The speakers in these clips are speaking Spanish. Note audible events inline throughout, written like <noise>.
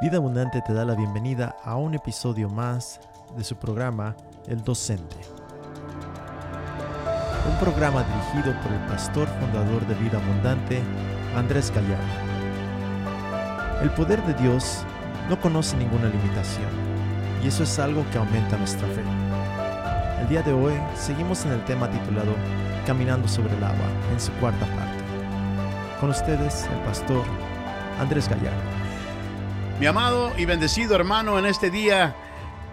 Vida Abundante te da la bienvenida a un episodio más de su programa El Docente. Un programa dirigido por el pastor fundador de Vida Abundante, Andrés Gallardo. El poder de Dios no conoce ninguna limitación y eso es algo que aumenta nuestra fe. El día de hoy seguimos en el tema titulado Caminando sobre el agua en su cuarta parte. Con ustedes el pastor Andrés Gallardo. Mi amado y bendecido hermano, en este día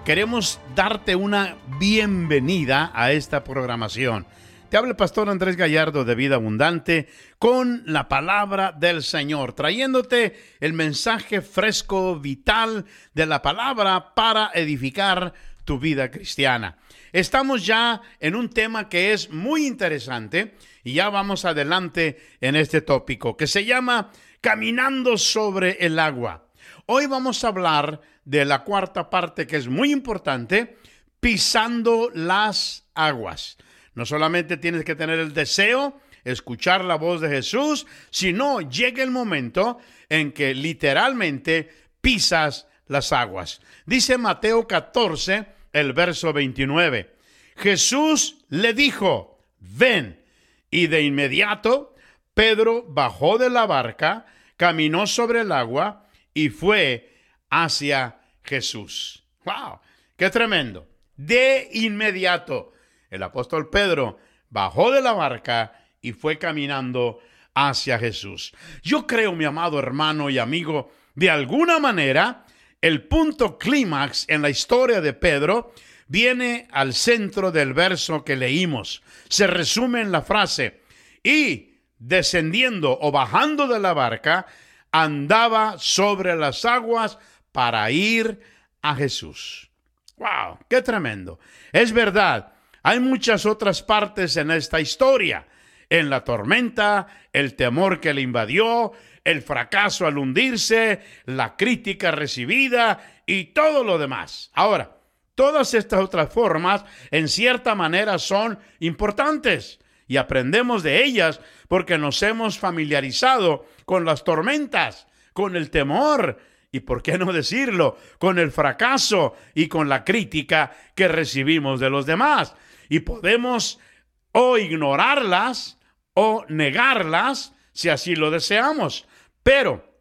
queremos darte una bienvenida a esta programación. Te habla el pastor Andrés Gallardo de Vida Abundante con la palabra del Señor, trayéndote el mensaje fresco, vital de la palabra para edificar tu vida cristiana. Estamos ya en un tema que es muy interesante y ya vamos adelante en este tópico que se llama Caminando sobre el agua. Hoy vamos a hablar de la cuarta parte que es muy importante, pisando las aguas. No solamente tienes que tener el deseo, escuchar la voz de Jesús, sino llega el momento en que literalmente pisas las aguas. Dice Mateo 14, el verso 29. Jesús le dijo, ven. Y de inmediato Pedro bajó de la barca, caminó sobre el agua, y fue hacia Jesús. ¡Wow! ¡Qué tremendo! De inmediato, el apóstol Pedro bajó de la barca y fue caminando hacia Jesús. Yo creo, mi amado hermano y amigo, de alguna manera, el punto clímax en la historia de Pedro viene al centro del verso que leímos. Se resume en la frase, y descendiendo o bajando de la barca, andaba sobre las aguas para ir a Jesús. ¡Wow! ¡Qué tremendo! Es verdad, hay muchas otras partes en esta historia. En la tormenta, el temor que le invadió, el fracaso al hundirse, la crítica recibida y todo lo demás. Ahora, todas estas otras formas, en cierta manera, son importantes y aprendemos de ellas porque nos hemos familiarizado con las tormentas, con el temor y, por qué no decirlo, con el fracaso y con la crítica que recibimos de los demás. Y podemos o ignorarlas o negarlas si así lo deseamos. Pero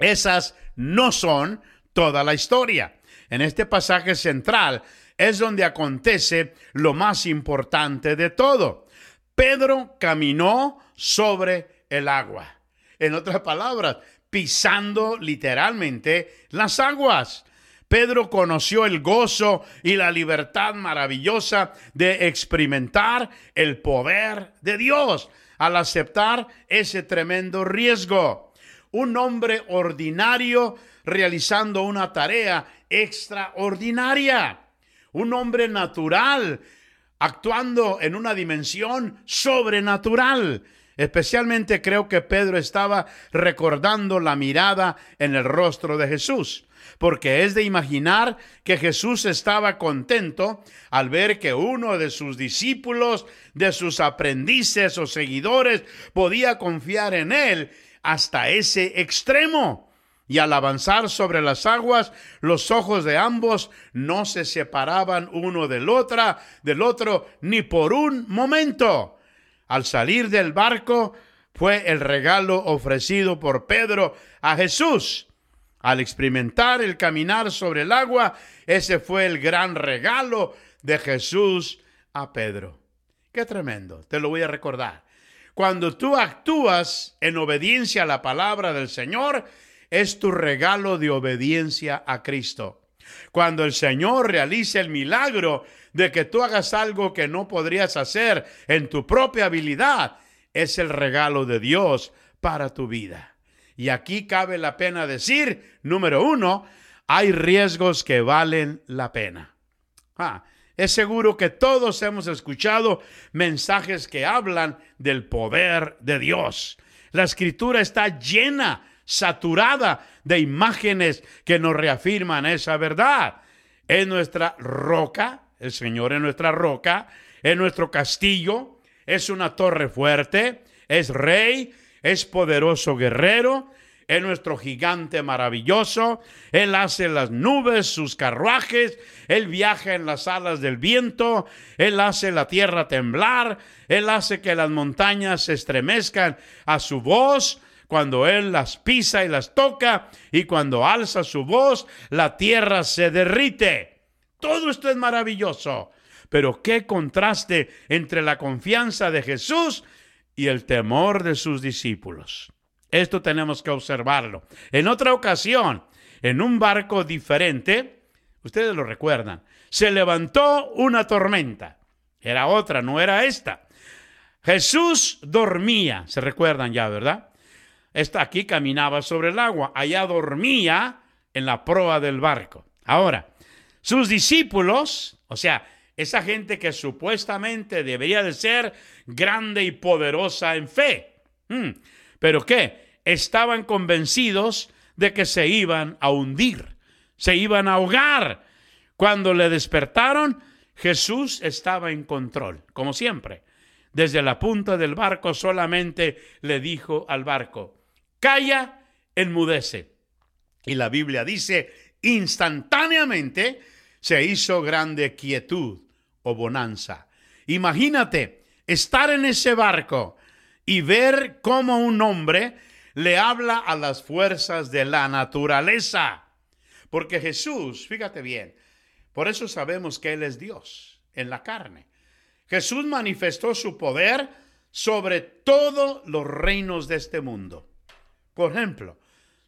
esas no son toda la historia. En este pasaje central es donde acontece lo más importante de todo. Pedro caminó sobre el agua. En otras palabras, pisando literalmente las aguas. Pedro conoció el gozo y la libertad maravillosa de experimentar el poder de Dios al aceptar ese tremendo riesgo. Un hombre ordinario realizando una tarea extraordinaria. Un hombre natural actuando en una dimensión sobrenatural. Especialmente creo que Pedro estaba recordando la mirada en el rostro de Jesús, porque es de imaginar que Jesús estaba contento al ver que uno de sus discípulos, de sus aprendices o seguidores, podía confiar en él hasta ese extremo y al avanzar sobre las aguas, los ojos de ambos no se separaban uno del otro, del otro ni por un momento. Al salir del barco fue el regalo ofrecido por Pedro a Jesús. Al experimentar el caminar sobre el agua, ese fue el gran regalo de Jesús a Pedro. Qué tremendo, te lo voy a recordar. Cuando tú actúas en obediencia a la palabra del Señor, es tu regalo de obediencia a Cristo. Cuando el Señor realice el milagro de que tú hagas algo que no podrías hacer en tu propia habilidad, es el regalo de Dios para tu vida. Y aquí cabe la pena decir, número uno, hay riesgos que valen la pena. Ah, es seguro que todos hemos escuchado mensajes que hablan del poder de Dios. La escritura está llena saturada de imágenes que nos reafirman esa verdad. Es nuestra roca, el Señor es nuestra roca, es nuestro castillo, es una torre fuerte, es rey, es poderoso guerrero, es nuestro gigante maravilloso. Él hace las nubes, sus carruajes. Él viaja en las alas del viento. Él hace la tierra temblar. Él hace que las montañas se estremezcan a su voz. Cuando Él las pisa y las toca. Y cuando alza su voz, la tierra se derrite. Todo esto es maravilloso. Pero qué contraste entre la confianza de Jesús y el temor de sus discípulos. Esto tenemos que observarlo. En otra ocasión, en un barco diferente, ustedes lo recuerdan, se levantó una tormenta. Era otra, no era esta. Jesús dormía, se recuerdan ya, ¿verdad? Esta aquí caminaba sobre el agua, allá dormía en la proa del barco. Ahora, sus discípulos, o sea, esa gente que supuestamente debería de ser grande y poderosa en fe. Hmm, ¿Pero qué? estaban convencidos de que se iban a hundir, se iban a ahogar. Cuando le despertaron, Jesús estaba en control, como siempre. Desde la punta del barco solamente le dijo al barco, calla, enmudece. Y la Biblia dice, instantáneamente se hizo grande quietud o bonanza. Imagínate estar en ese barco y ver cómo un hombre le habla a las fuerzas de la naturaleza. Porque Jesús, fíjate bien, por eso sabemos que Él es Dios en la carne. Jesús manifestó su poder sobre todos los reinos de este mundo. Por ejemplo,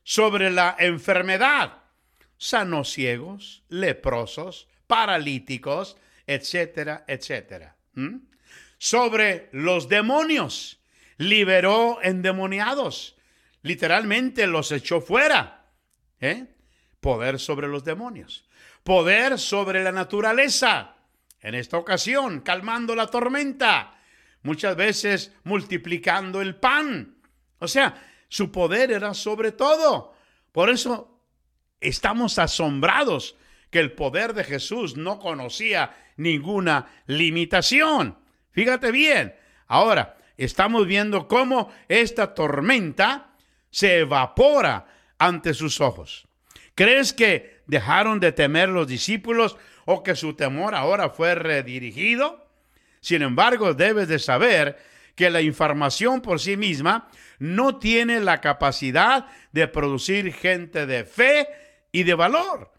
sobre la enfermedad, sanos ciegos, leprosos, paralíticos, etcétera, etcétera. Sobre los demonios, liberó endemoniados literalmente los echó fuera. ¿eh? Poder sobre los demonios. Poder sobre la naturaleza. En esta ocasión, calmando la tormenta. Muchas veces multiplicando el pan. O sea, su poder era sobre todo. Por eso estamos asombrados que el poder de Jesús no conocía ninguna limitación. Fíjate bien. Ahora, estamos viendo cómo esta tormenta se evapora ante sus ojos. ¿Crees que dejaron de temer los discípulos o que su temor ahora fue redirigido? Sin embargo, debes de saber que la información por sí misma no tiene la capacidad de producir gente de fe y de valor.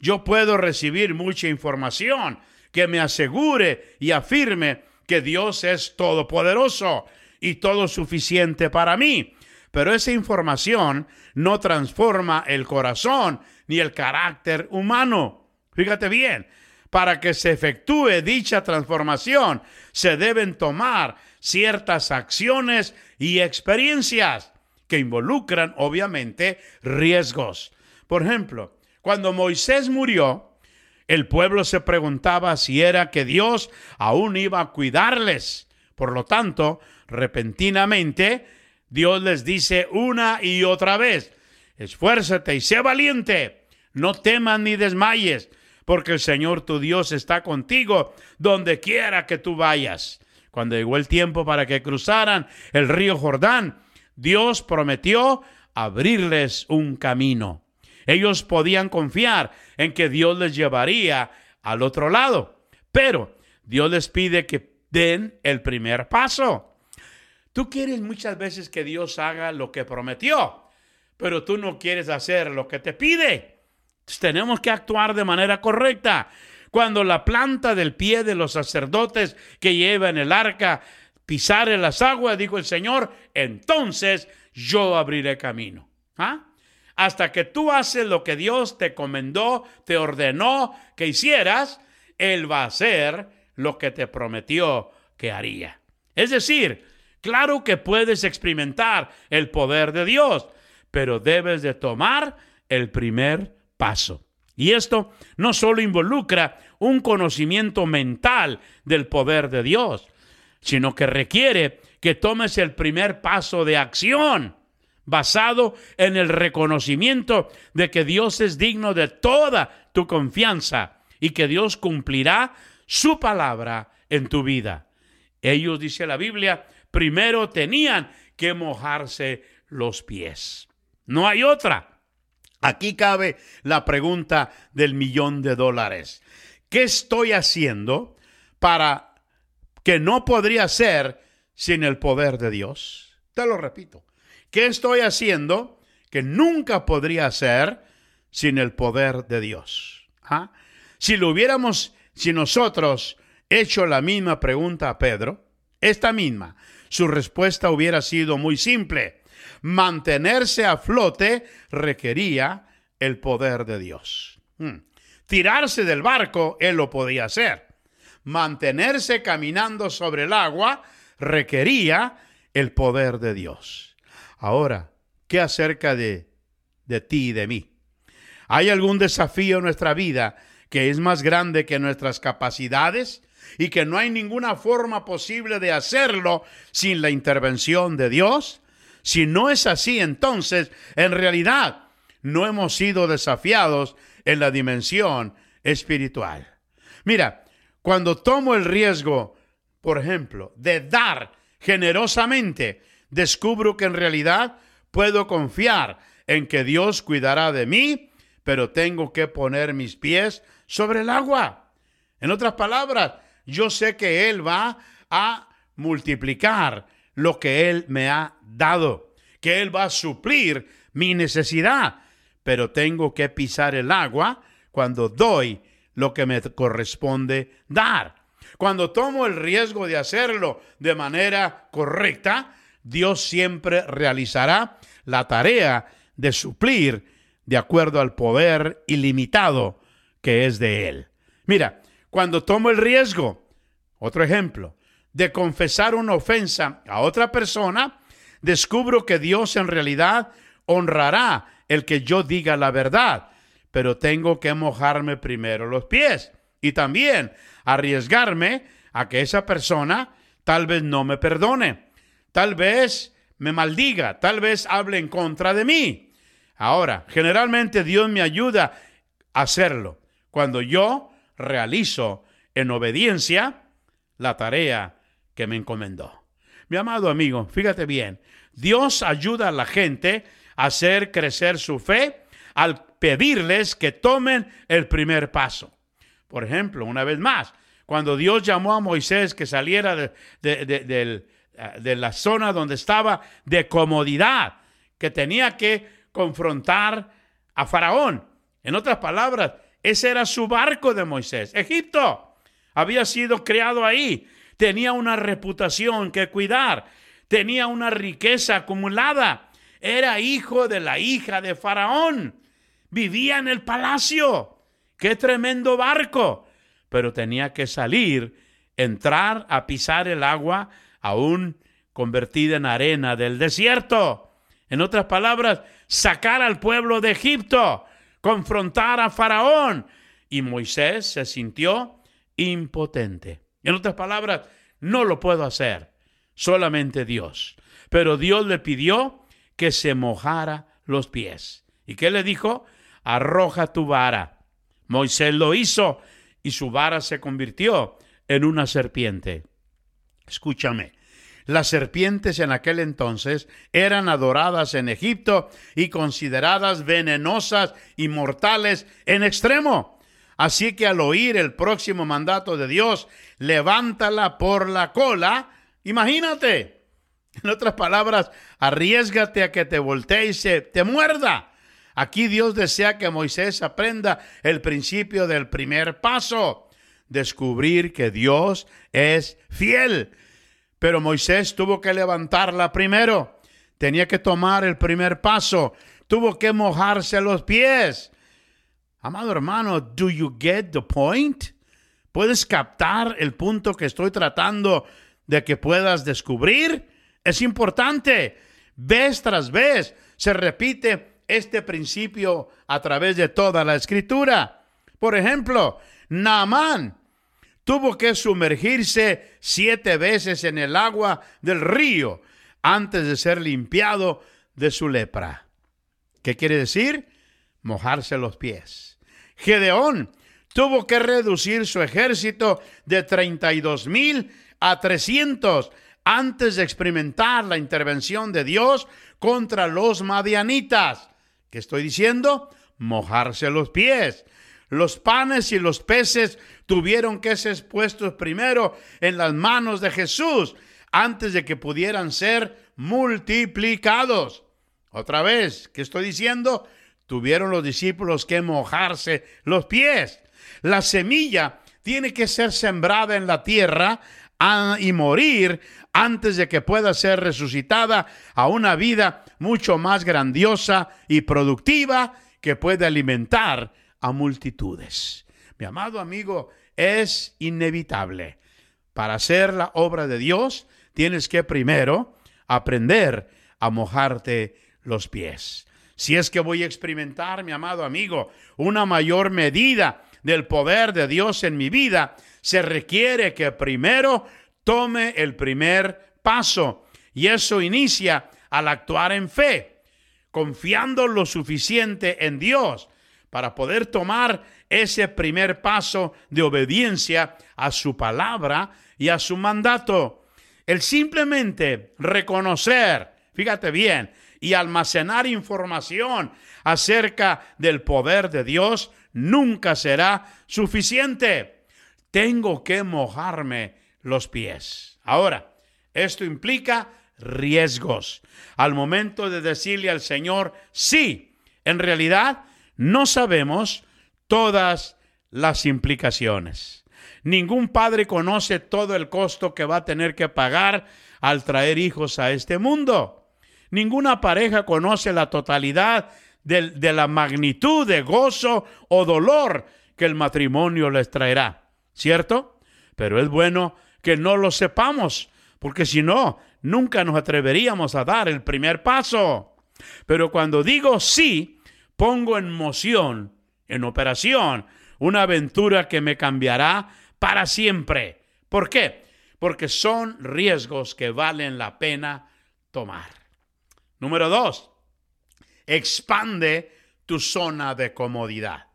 Yo puedo recibir mucha información que me asegure y afirme que Dios es todopoderoso y todo suficiente para mí pero esa información no transforma el corazón ni el carácter humano. Fíjate bien, para que se efectúe dicha transformación se deben tomar ciertas acciones y experiencias que involucran obviamente riesgos. Por ejemplo, cuando Moisés murió, el pueblo se preguntaba si era que Dios aún iba a cuidarles. Por lo tanto, repentinamente, Dios les dice una y otra vez, esfuérzate y sé valiente, no temas ni desmayes, porque el Señor tu Dios está contigo donde quiera que tú vayas. Cuando llegó el tiempo para que cruzaran el río Jordán, Dios prometió abrirles un camino. Ellos podían confiar en que Dios les llevaría al otro lado, pero Dios les pide que den el primer paso. Tú quieres muchas veces que Dios haga lo que prometió, pero tú no quieres hacer lo que te pide. Tenemos que actuar de manera correcta. Cuando la planta del pie de los sacerdotes que llevan el arca pisare las aguas, dijo el Señor, entonces yo abriré camino. ¿Ah? Hasta que tú haces lo que Dios te comendó, te ordenó que hicieras, Él va a hacer lo que te prometió que haría. Es decir, Claro que puedes experimentar el poder de Dios, pero debes de tomar el primer paso. Y esto no solo involucra un conocimiento mental del poder de Dios, sino que requiere que tomes el primer paso de acción basado en el reconocimiento de que Dios es digno de toda tu confianza y que Dios cumplirá su palabra en tu vida. Ellos, dice la Biblia, primero tenían que mojarse los pies. No hay otra. Aquí cabe la pregunta del millón de dólares. ¿Qué estoy haciendo para que no podría ser sin el poder de Dios? Te lo repito. ¿Qué estoy haciendo que nunca podría ser sin el poder de Dios? ¿Ah? Si lo hubiéramos, si nosotros hecho la misma pregunta a Pedro, esta misma, su respuesta hubiera sido muy simple. Mantenerse a flote requería el poder de Dios. Hmm. Tirarse del barco, él lo podía hacer. Mantenerse caminando sobre el agua requería el poder de Dios. Ahora, ¿qué acerca de, de ti y de mí? ¿Hay algún desafío en nuestra vida que es más grande que nuestras capacidades y que no hay ninguna forma posible de hacerlo sin la intervención de Dios? Si no es así, entonces, en realidad, no hemos sido desafiados en la dimensión espiritual. Mira, cuando tomo el riesgo, por ejemplo, de dar generosamente, descubro que en realidad puedo confiar en que Dios cuidará de mí, pero tengo que poner mis pies sobre el agua. En otras palabras, yo sé que Él va a multiplicar lo que Él me ha dado, que Él va a suplir mi necesidad, pero tengo que pisar el agua cuando doy lo que me corresponde dar. Cuando tomo el riesgo de hacerlo de manera correcta, Dios siempre realizará la tarea de suplir de acuerdo al poder ilimitado que es de Él. Mira, cuando tomo el riesgo, otro ejemplo, de confesar una ofensa a otra persona, descubro que Dios en realidad honrará el que yo diga la verdad, pero tengo que mojarme primero los pies y también arriesgarme a que esa persona tal vez no me perdone, tal vez me maldiga, tal vez hable en contra de mí. Ahora, generalmente Dios me ayuda a hacerlo, cuando yo realizo en obediencia la tarea que me encomendó. Mi amado amigo, fíjate bien, Dios ayuda a la gente a hacer crecer su fe al pedirles que tomen el primer paso. Por ejemplo, una vez más, cuando Dios llamó a Moisés que saliera de, de, la zona donde estaba de comodidad, que tenía que confrontar a Faraón. En otras palabras, ese era su barco de Moisés. Egipto había sido creado ahí. Tenía una reputación que cuidar. Tenía una riqueza acumulada. Era hijo de la hija de Faraón. Vivía en el palacio. Qué tremendo barco. Pero tenía que salir, entrar a pisar el agua aún convertida en arena del desierto. En otras palabras, sacar al pueblo de Egipto confrontar a Faraón. Y Moisés se sintió impotente. En otras palabras, no lo puedo hacer, solamente Dios. Pero Dios le pidió que se mojara los pies. ¿Y qué le dijo? Arroja tu vara. Moisés lo hizo y su vara se convirtió en una serpiente. Escúchame, las serpientes en aquel entonces eran adoradas en Egipto y consideradas venenosas y mortales en extremo. Así que al oír el próximo mandato de Dios, levántala por la cola, imagínate. En otras palabras, arriesgate a que te voltee y se te muerda. Aquí Dios desea que Moisés aprenda el principio del primer paso, descubrir que Dios es fiel pero Moisés tuvo que levantarla primero. Tenía que tomar el primer paso. Tuvo que mojarse los pies. Amado hermano, ¿do you get the point? ¿Puedes captar el punto que estoy tratando de que puedas descubrir? Es importante. Vez tras vez se repite este principio a través de toda la escritura. Por ejemplo, Naamán tuvo que sumergirse siete veces en el agua del río antes de ser limpiado de su lepra. ¿Qué quiere decir? Mojarse los pies. Gedeón tuvo que reducir su ejército de 32 mil a 300 antes de experimentar la intervención de Dios contra los madianitas. ¿Qué estoy diciendo? Mojarse los pies. Los panes y los peces tuvieron que ser puestos primero en las manos de Jesús antes de que pudieran ser multiplicados. Otra vez, ¿qué estoy diciendo? Tuvieron los discípulos que mojarse los pies. La semilla tiene que ser sembrada en la tierra y morir antes de que pueda ser resucitada a una vida mucho más grandiosa y productiva que puede alimentar a multitudes. Mi amado amigo, es inevitable. Para hacer la obra de Dios, tienes que primero aprender a mojarte los pies. Si es que voy a experimentar, mi amado amigo, una mayor medida del poder de Dios en mi vida, se requiere que primero tome el primer paso. Y eso inicia al actuar en fe, confiando lo suficiente en Dios para poder tomar ese primer paso de obediencia a su palabra y a su mandato. El simplemente reconocer, fíjate bien, y almacenar información acerca del poder de Dios nunca será suficiente. Tengo que mojarme los pies. Ahora, esto implica riesgos. Al momento de decirle al Señor, sí, en realidad no sabemos todas las implicaciones. Ningún padre conoce todo el costo que va a tener que pagar al traer hijos a este mundo. Ninguna pareja conoce la totalidad de, la magnitud de gozo o dolor que el matrimonio les traerá, ¿cierto? Pero es bueno que no lo sepamos, porque si no, nunca nos atreveríamos a dar el primer paso. Pero cuando digo sí, pongo en moción, en operación, una aventura que me cambiará para siempre. ¿Por qué? Porque son riesgos que valen la pena tomar. Número dos, expande tu zona de comodidad.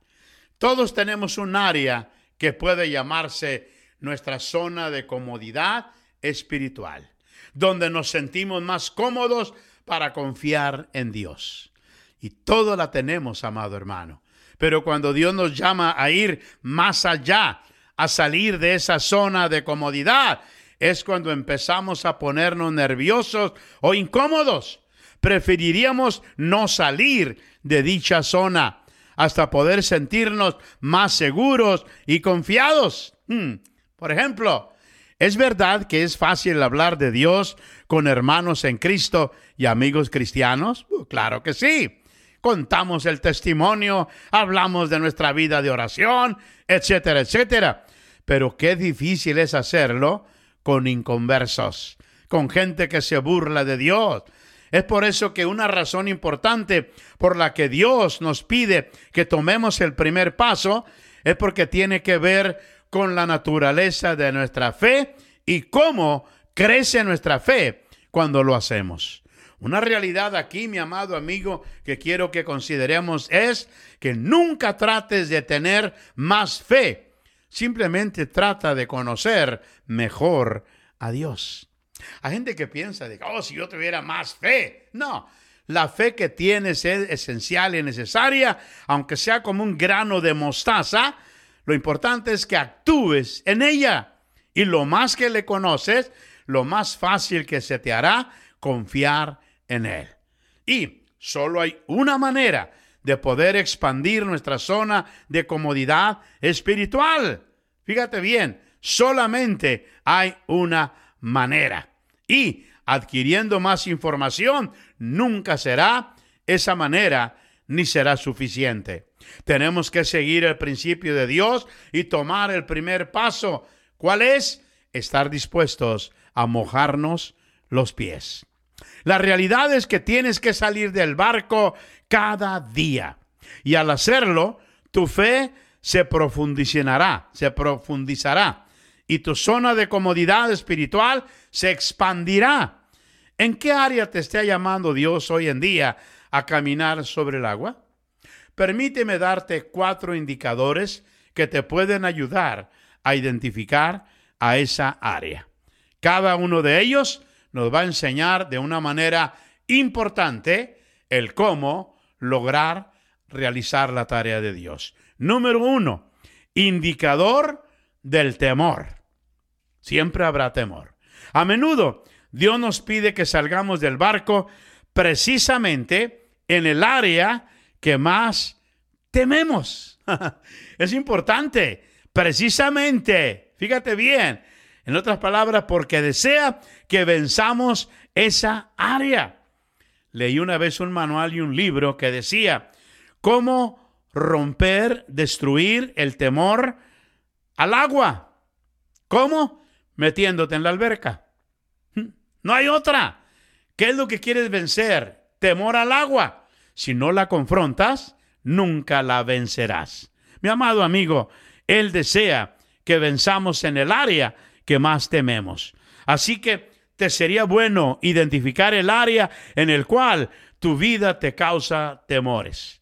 Todos tenemos un área que puede llamarse nuestra zona de comodidad espiritual, donde nos sentimos más cómodos para confiar en Dios. Y todo la tenemos, amado hermano. Pero cuando Dios nos llama a ir más allá, a salir de esa zona de comodidad, es cuando empezamos a ponernos nerviosos o incómodos. Preferiríamos no salir de dicha zona hasta poder sentirnos más seguros y confiados. Hmm. Por ejemplo, ¿es verdad que es fácil hablar de Dios con hermanos en Cristo y amigos cristianos? Uh, claro que sí. Contamos el testimonio, hablamos de nuestra vida de oración, etcétera, etcétera. Pero qué difícil es hacerlo con inconversos, con gente que se burla de Dios. Es por eso que una razón importante por la que Dios nos pide que tomemos el primer paso es porque tiene que ver con la naturaleza de nuestra fe y cómo crece nuestra fe cuando lo hacemos. Una realidad aquí, mi amado amigo, que quiero que consideremos es que nunca trates de tener más fe. Simplemente trata de conocer mejor a Dios. Hay gente que piensa de, oh, si yo tuviera más fe. No, la fe que tienes es esencial y necesaria, aunque sea como un grano de mostaza, lo importante es que actúes en ella. Y lo más que le conoces, lo más fácil que se te hará confiar en Él. Y solo hay una manera de poder expandir nuestra zona de comodidad espiritual. Fíjate bien, solamente hay una manera. Y adquiriendo más información, nunca será esa manera ni será suficiente. Tenemos que seguir el principio de Dios y tomar el primer paso. ¿Cuál es? Estar dispuestos a mojarnos los pies. La realidad es que tienes que salir del barco cada día. Y al hacerlo, tu fe se profundizará, se profundizará. Y tu zona de comodidad espiritual se expandirá. ¿En qué área te está llamando Dios hoy en día a caminar sobre el agua? Permíteme darte cuatro indicadores que te pueden ayudar a identificar a esa área. Cada uno de ellos nos va a enseñar de una manera importante el cómo lograr realizar la tarea de Dios. Número uno, indicador del temor. Siempre habrá temor. A menudo Dios nos pide que salgamos del barco precisamente en el área que más tememos. <laughs> es importante, precisamente, fíjate bien, en otras palabras, porque desea que venzamos esa área. Leí una vez un manual y un libro que decía cómo romper, destruir el temor al agua. ¿Cómo? Metiéndote en la alberca. No hay otra. ¿Qué es lo que quieres vencer? Temor al agua. Si no la confrontas, nunca la vencerás. Mi amado amigo, Él desea que venzamos en el área que más tememos. Así que te sería bueno identificar el área en el cual tu vida te causa temores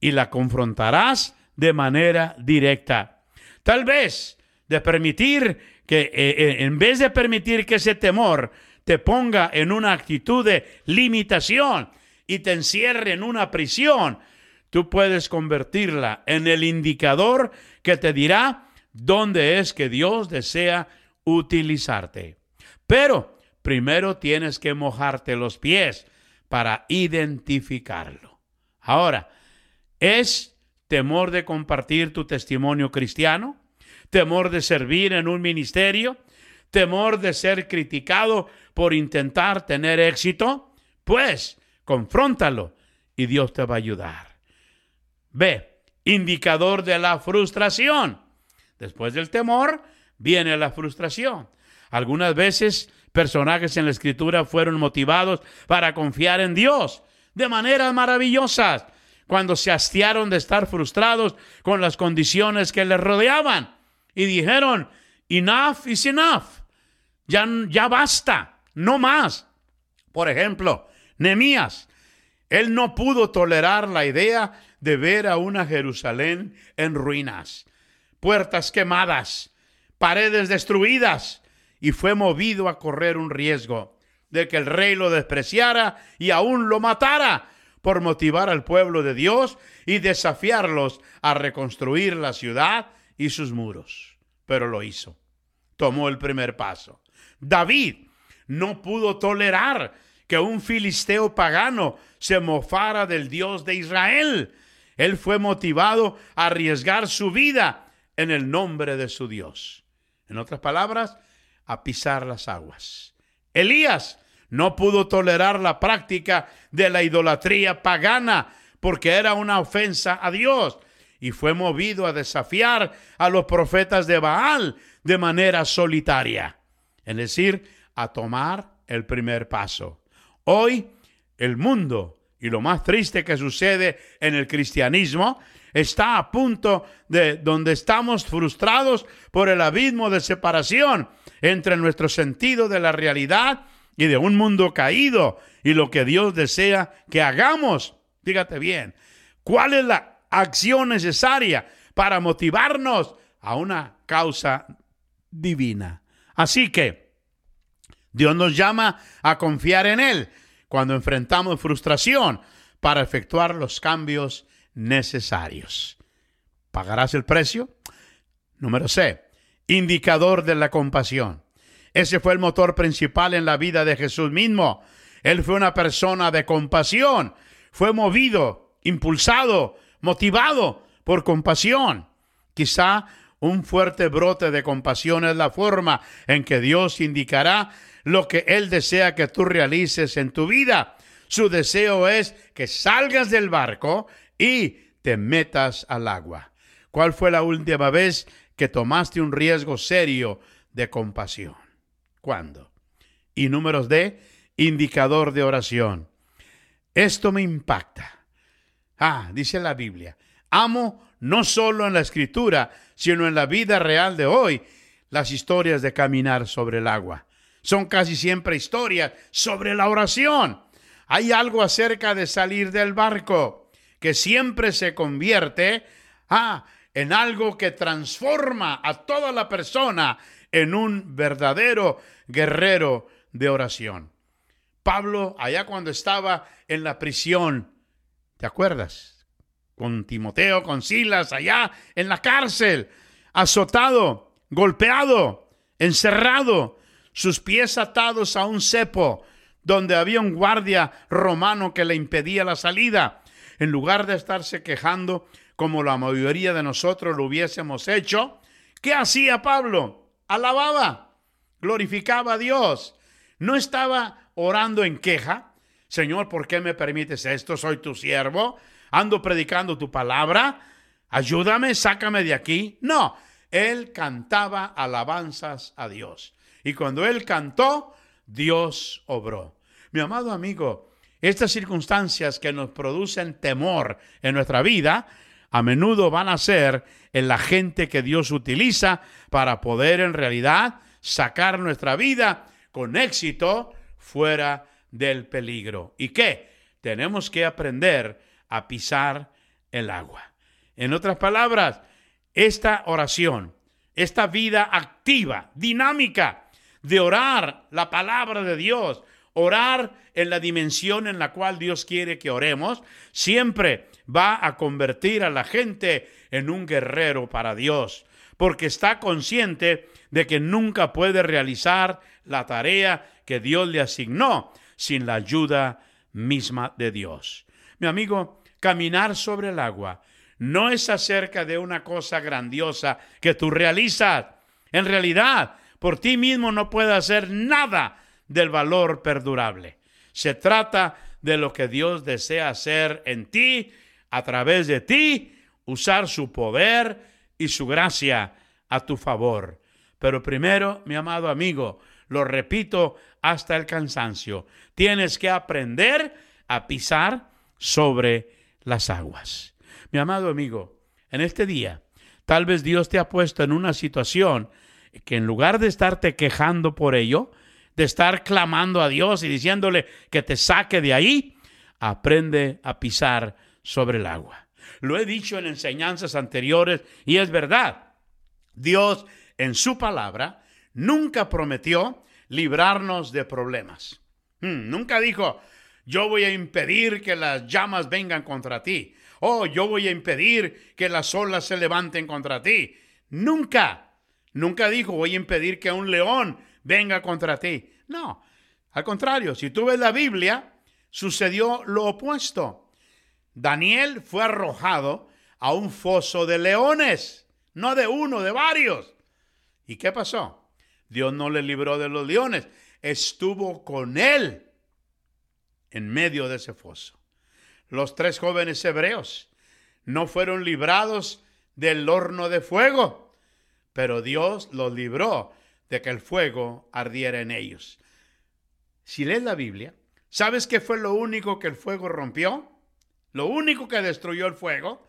y la confrontarás de manera directa. Tal vez de permitir que, eh, eh, en vez de permitir que ese temor te ponga en una actitud de limitación y te encierre en una prisión, tú puedes convertirla en el indicador que te dirá dónde es que Dios desea utilizarte. Pero primero tienes que mojarte los pies para identificarlo. Ahora, ¿es temor de compartir tu testimonio cristiano? ¿Temor de servir en un ministerio? ¿Temor de ser criticado por intentar tener éxito, pues confróntalo y Dios te va a ayudar. B. Indicador de la frustración. Después del temor viene la frustración. Algunas veces personajes en la escritura fueron motivados para confiar en Dios de maneras maravillosas cuando se hastiaron de estar frustrados con las condiciones que les rodeaban y dijeron, enough is enough, ya, ya basta, no más. Por ejemplo, Nemías, él no pudo tolerar la idea de ver a una Jerusalén en ruinas, puertas quemadas, paredes destruidas, y fue movido a correr un riesgo de que el rey lo despreciara y aún lo matara por motivar al pueblo de Dios y desafiarlos a reconstruir la ciudad y sus muros. Pero lo hizo. Tomó el primer paso. David no pudo tolerar que un filisteo pagano se mofara del Dios de Israel. Él fue motivado a arriesgar su vida en el nombre de su Dios. En otras palabras, a pisar las aguas. Elías no pudo tolerar la práctica de la idolatría pagana porque era una ofensa a Dios y fue movido a desafiar a los profetas de Baal de manera solitaria. Es decir, a tomar el primer paso. Hoy el mundo y lo más triste que sucede en el cristianismo está a punto de donde estamos frustrados por el abismo de separación entre nuestro sentido de la realidad y de un mundo caído y lo que Dios desea que hagamos. Fíjate bien, ¿cuál es la acción necesaria para motivarnos a una causa divina? Así que, Dios nos llama a confiar en Él cuando enfrentamos frustración para efectuar los cambios necesarios. ¿Pagarás el precio? Número C. Indicador de la compasión. Ese fue el motor principal en la vida de Jesús mismo. Él fue una persona de compasión. Fue movido, impulsado, motivado por compasión. Quizá un fuerte brote de compasión es la forma en que Dios indicará lo que Él desea que tú realices en tu vida. Su deseo es que salgas del barco y te metas al agua. ¿Cuál fue la última vez que tomaste un riesgo serio de compasión? ¿Cuándo? Y números de indicador de oración. Esto me impacta. Ah, dice la Biblia, amo no solo en la escritura, sino en la vida real de hoy, las historias de caminar sobre el agua. Son casi siempre historias sobre la oración. Hay algo acerca de salir del barco que siempre se convierte ah, en algo que transforma a toda la persona en un verdadero guerrero de oración. Pablo, allá cuando estaba en la prisión, ¿te acuerdas? Con Timoteo, con Silas, allá en la cárcel, azotado, golpeado, encerrado, sus pies atados a un cepo, donde había un guardia romano que le impedía la salida. En lugar de estarse quejando, como la mayoría de nosotros lo hubiésemos hecho, ¿qué hacía Pablo? Alababa, glorificaba a Dios. No estaba orando en queja. Señor, ¿por qué me permites esto? Soy tu siervo. Ando predicando tu palabra. Ayúdame, sácame de aquí. No, él cantaba alabanzas a Dios. Y cuando él cantó, Dios obró. Mi amado amigo, estas circunstancias que nos producen temor en nuestra vida, a menudo van a ser en la gente que Dios utiliza para poder en realidad sacar nuestra vida con éxito fuera del peligro. ¿Y qué? Tenemos que aprender a pisar el agua. En otras palabras, esta oración, esta vida activa, dinámica, de orar la palabra de Dios, orar en la dimensión en la cual Dios quiere que oremos, siempre va a convertir a la gente en un guerrero para Dios, porque está consciente de que nunca puede realizar la tarea que Dios le asignó sin la ayuda misma de Dios. Mi amigo, caminar sobre el agua no es acerca de una cosa grandiosa que tú realizas. En realidad, por ti mismo no puedes hacer nada del valor perdurable. Se trata de lo que Dios desea hacer en ti, a través de ti, usar su poder y su gracia a tu favor. Pero primero, mi amado amigo, lo repito hasta el cansancio, tienes que aprender a pisar sobre las aguas. Mi amado amigo, en este día, tal vez Dios te ha puesto en una situación que en lugar de estarte quejando por ello, de estar clamando a Dios y diciéndole que te saque de ahí, aprende a pisar sobre el agua. Lo he dicho en enseñanzas anteriores y es verdad. Dios en su palabra nunca prometió librarnos de problemas. Hmm, nunca dijo, yo voy a impedir que las llamas vengan contra ti. Oh, yo voy a impedir que las olas se levanten contra ti. Nunca. Nunca dijo, voy a impedir que un león venga contra ti. No, al contrario, si tú ves la Biblia, sucedió lo opuesto. Daniel fue arrojado a un foso de leones, no de uno, de varios. ¿Y qué pasó? Dios no le libró de los leones, estuvo con él en medio de ese foso. Los tres jóvenes hebreos no fueron librados del horno de fuego, pero Dios los libró de que el fuego ardiera en ellos. Si lees la Biblia, ¿sabes qué fue lo único que el fuego rompió? Lo único que destruyó el fuego,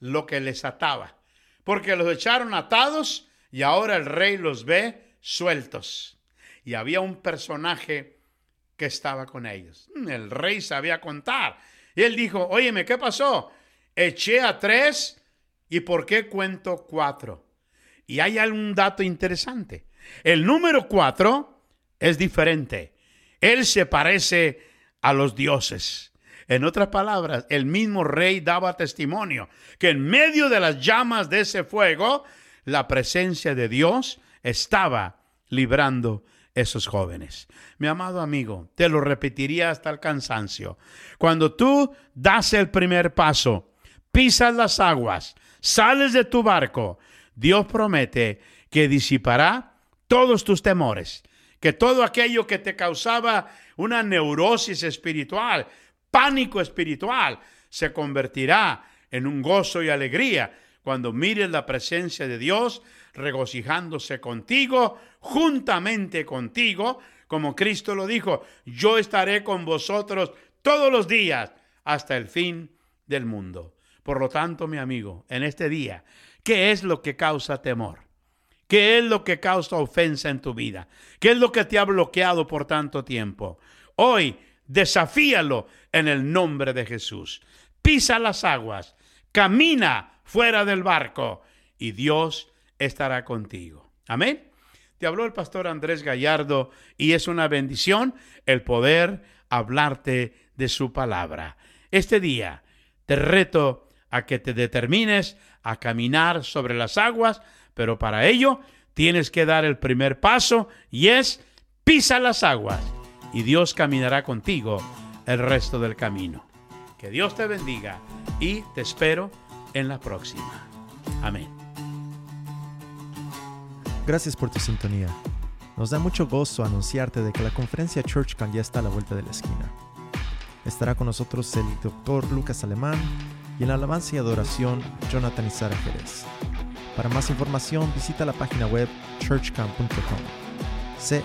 lo que les ataba. Porque los echaron atados y ahora el rey los ve sueltos. Y había un personaje que estaba con ellos. El rey sabía contar. Y él dijo, óyeme, ¿qué pasó? Eché a tres y ¿por qué cuento cuatro? Y hay algún dato interesante. El número cuatro es diferente. Él se parece a los dioses. En otras palabras, el mismo rey daba testimonio que en medio de las llamas de ese fuego, la presencia de Dios estaba librando esos jóvenes. Mi amado amigo, te lo repetiría hasta el cansancio. Cuando tú das el primer paso, pisas las aguas, sales de tu barco, Dios promete que disipará todos tus temores, que todo aquello que te causaba una neurosis espiritual, pánico espiritual, se convertirá en un gozo y alegría cuando mires la presencia de Dios regocijándose contigo, juntamente contigo, como Cristo lo dijo, yo estaré con vosotros todos los días hasta el fin del mundo. Por lo tanto, mi amigo, en este día, ¿qué es lo que causa temor? ¿Qué es lo que causa ofensa en tu vida? ¿Qué es lo que te ha bloqueado por tanto tiempo? Hoy, desafíalo en el nombre de Jesús. Pisa las aguas, camina fuera del barco y Dios estará contigo. Amén. Te habló el pastor Andrés Gallardo y es una bendición el poder hablarte de su palabra. Este día te reto a que te determines a caminar sobre las aguas, pero para ello tienes que dar el primer paso y es pisa las aguas y Dios caminará contigo el resto del camino. Que Dios te bendiga y te espero en la próxima. Amén. Gracias por tu sintonía. Nos da mucho gozo anunciarte de que la conferencia ChurchCon ya está a la vuelta de la esquina. Estará con nosotros el doctor Lucas Alemán y en la alabanza y adoración Jonathan Izara Jerez. Para más información visita la página web churchcon.com. c